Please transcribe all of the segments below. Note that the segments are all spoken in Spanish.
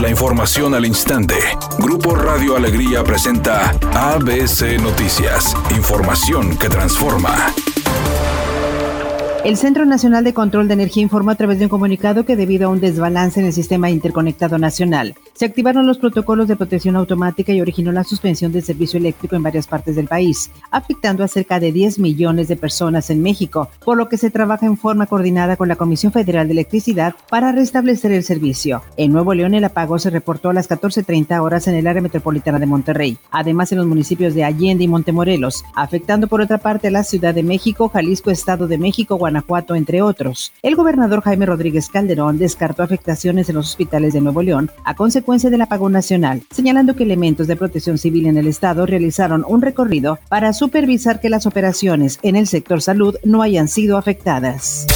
La información al instante. Grupo Radio Alegría presenta ABC Noticias. Información que transforma. El Centro Nacional de Control de Energía informó a través de un comunicado que debido a un desbalance en el sistema interconectado nacional, se activaron los protocolos de protección automática y originó la suspensión del servicio eléctrico en varias partes del país, afectando a cerca de 10 millones de personas en México, por lo que se trabaja en forma coordinada con la Comisión Federal de Electricidad para restablecer el servicio. En Nuevo León el apago se reportó a las 14.30 horas en el área metropolitana de Monterrey, además en los municipios de Allende y Montemorelos, afectando por otra parte a la Ciudad de México, Jalisco, Estado de México, Guanajuato, entre otros. El gobernador Jaime Rodríguez Calderón descartó afectaciones en los hospitales de Nuevo León a consecuencia del apagón nacional, señalando que elementos de protección civil en el estado realizaron un recorrido para supervisar que las operaciones en el sector salud no hayan sido afectadas.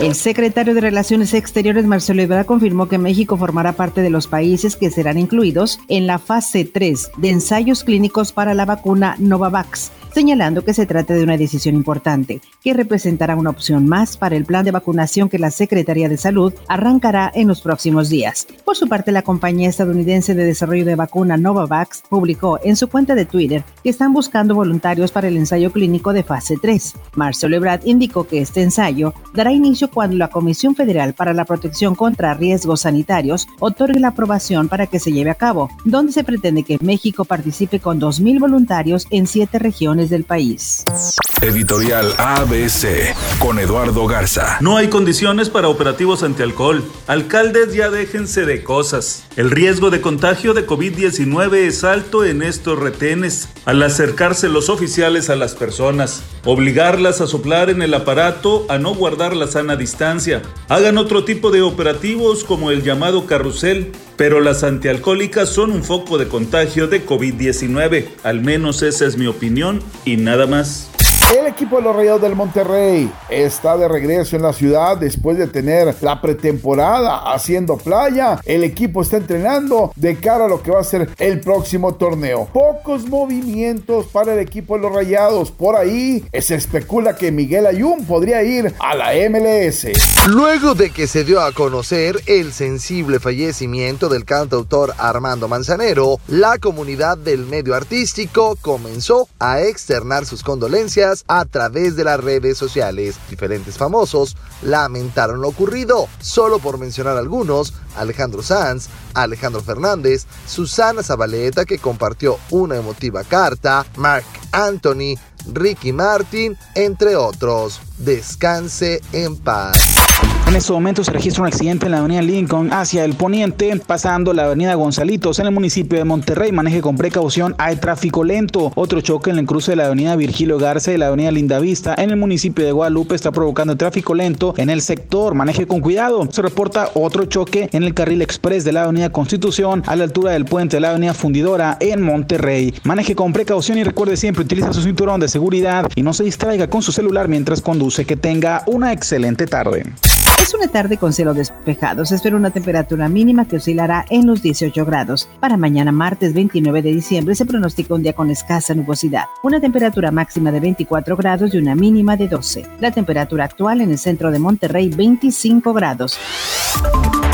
El secretario de Relaciones Exteriores, Marcelo Ebrard, confirmó que México formará parte de los países que serán incluidos en la fase 3 de ensayos clínicos para la vacuna Novavax, señalando que se trata de una decisión importante, que representará una opción más para el plan de vacunación que la Secretaría de Salud arrancará en los próximos días. Por su parte, la compañía estadounidense de desarrollo de vacuna Novavax publicó en su cuenta de Twitter que están buscando voluntarios para el ensayo clínico de fase 3. Marcelo Ebrard indicó que este ensayo dará inicio cuando la Comisión Federal para la Protección contra Riesgos Sanitarios otorgue la aprobación para que se lleve a cabo, donde se pretende que México participe con 2.000 voluntarios en siete regiones del país. Editorial ABC con Eduardo Garza. No hay condiciones para operativos antialcohol. Alcaldes ya déjense de cosas. El riesgo de contagio de COVID-19 es alto en estos retenes. Al acercarse los oficiales a las personas, obligarlas a soplar en el aparato, a no guardar la sana distancia. Hagan otro tipo de operativos como el llamado carrusel, pero las antialcohólicas son un foco de contagio de COVID-19. Al menos esa es mi opinión y nada más. El equipo de los Rayados del Monterrey está de regreso en la ciudad después de tener la pretemporada haciendo playa. El equipo está entrenando de cara a lo que va a ser el próximo torneo. Pocos movimientos para el equipo de los Rayados. Por ahí se especula que Miguel Ayun podría ir a la MLS. Luego de que se dio a conocer el sensible fallecimiento del cantautor Armando Manzanero, la comunidad del medio artístico comenzó a externar sus condolencias a través de las redes sociales. Diferentes famosos lamentaron lo ocurrido. Solo por mencionar algunos, Alejandro Sanz, Alejandro Fernández, Susana Zabaleta que compartió una emotiva carta, Mark Anthony, Ricky Martin, entre otros. Descanse en paz. En este momento se registra un accidente en la avenida Lincoln hacia el poniente, pasando la avenida Gonzalitos en el municipio de Monterrey. Maneje con precaución, hay tráfico lento. Otro choque en el cruce de la avenida Virgilio Garza y la avenida Lindavista en el municipio de Guadalupe está provocando tráfico lento en el sector. Maneje con cuidado. Se reporta otro choque en el carril express de la avenida Constitución a la altura del puente de la avenida Fundidora en Monterrey. Maneje con precaución y recuerde siempre utilizar su cinturón de seguridad y no se distraiga con su celular mientras conduce. Que tenga una excelente tarde. Es una tarde con cielo despejado. Se espera una temperatura mínima que oscilará en los 18 grados. Para mañana martes 29 de diciembre se pronostica un día con escasa nubosidad. Una temperatura máxima de 24 grados y una mínima de 12. La temperatura actual en el centro de Monterrey 25 grados.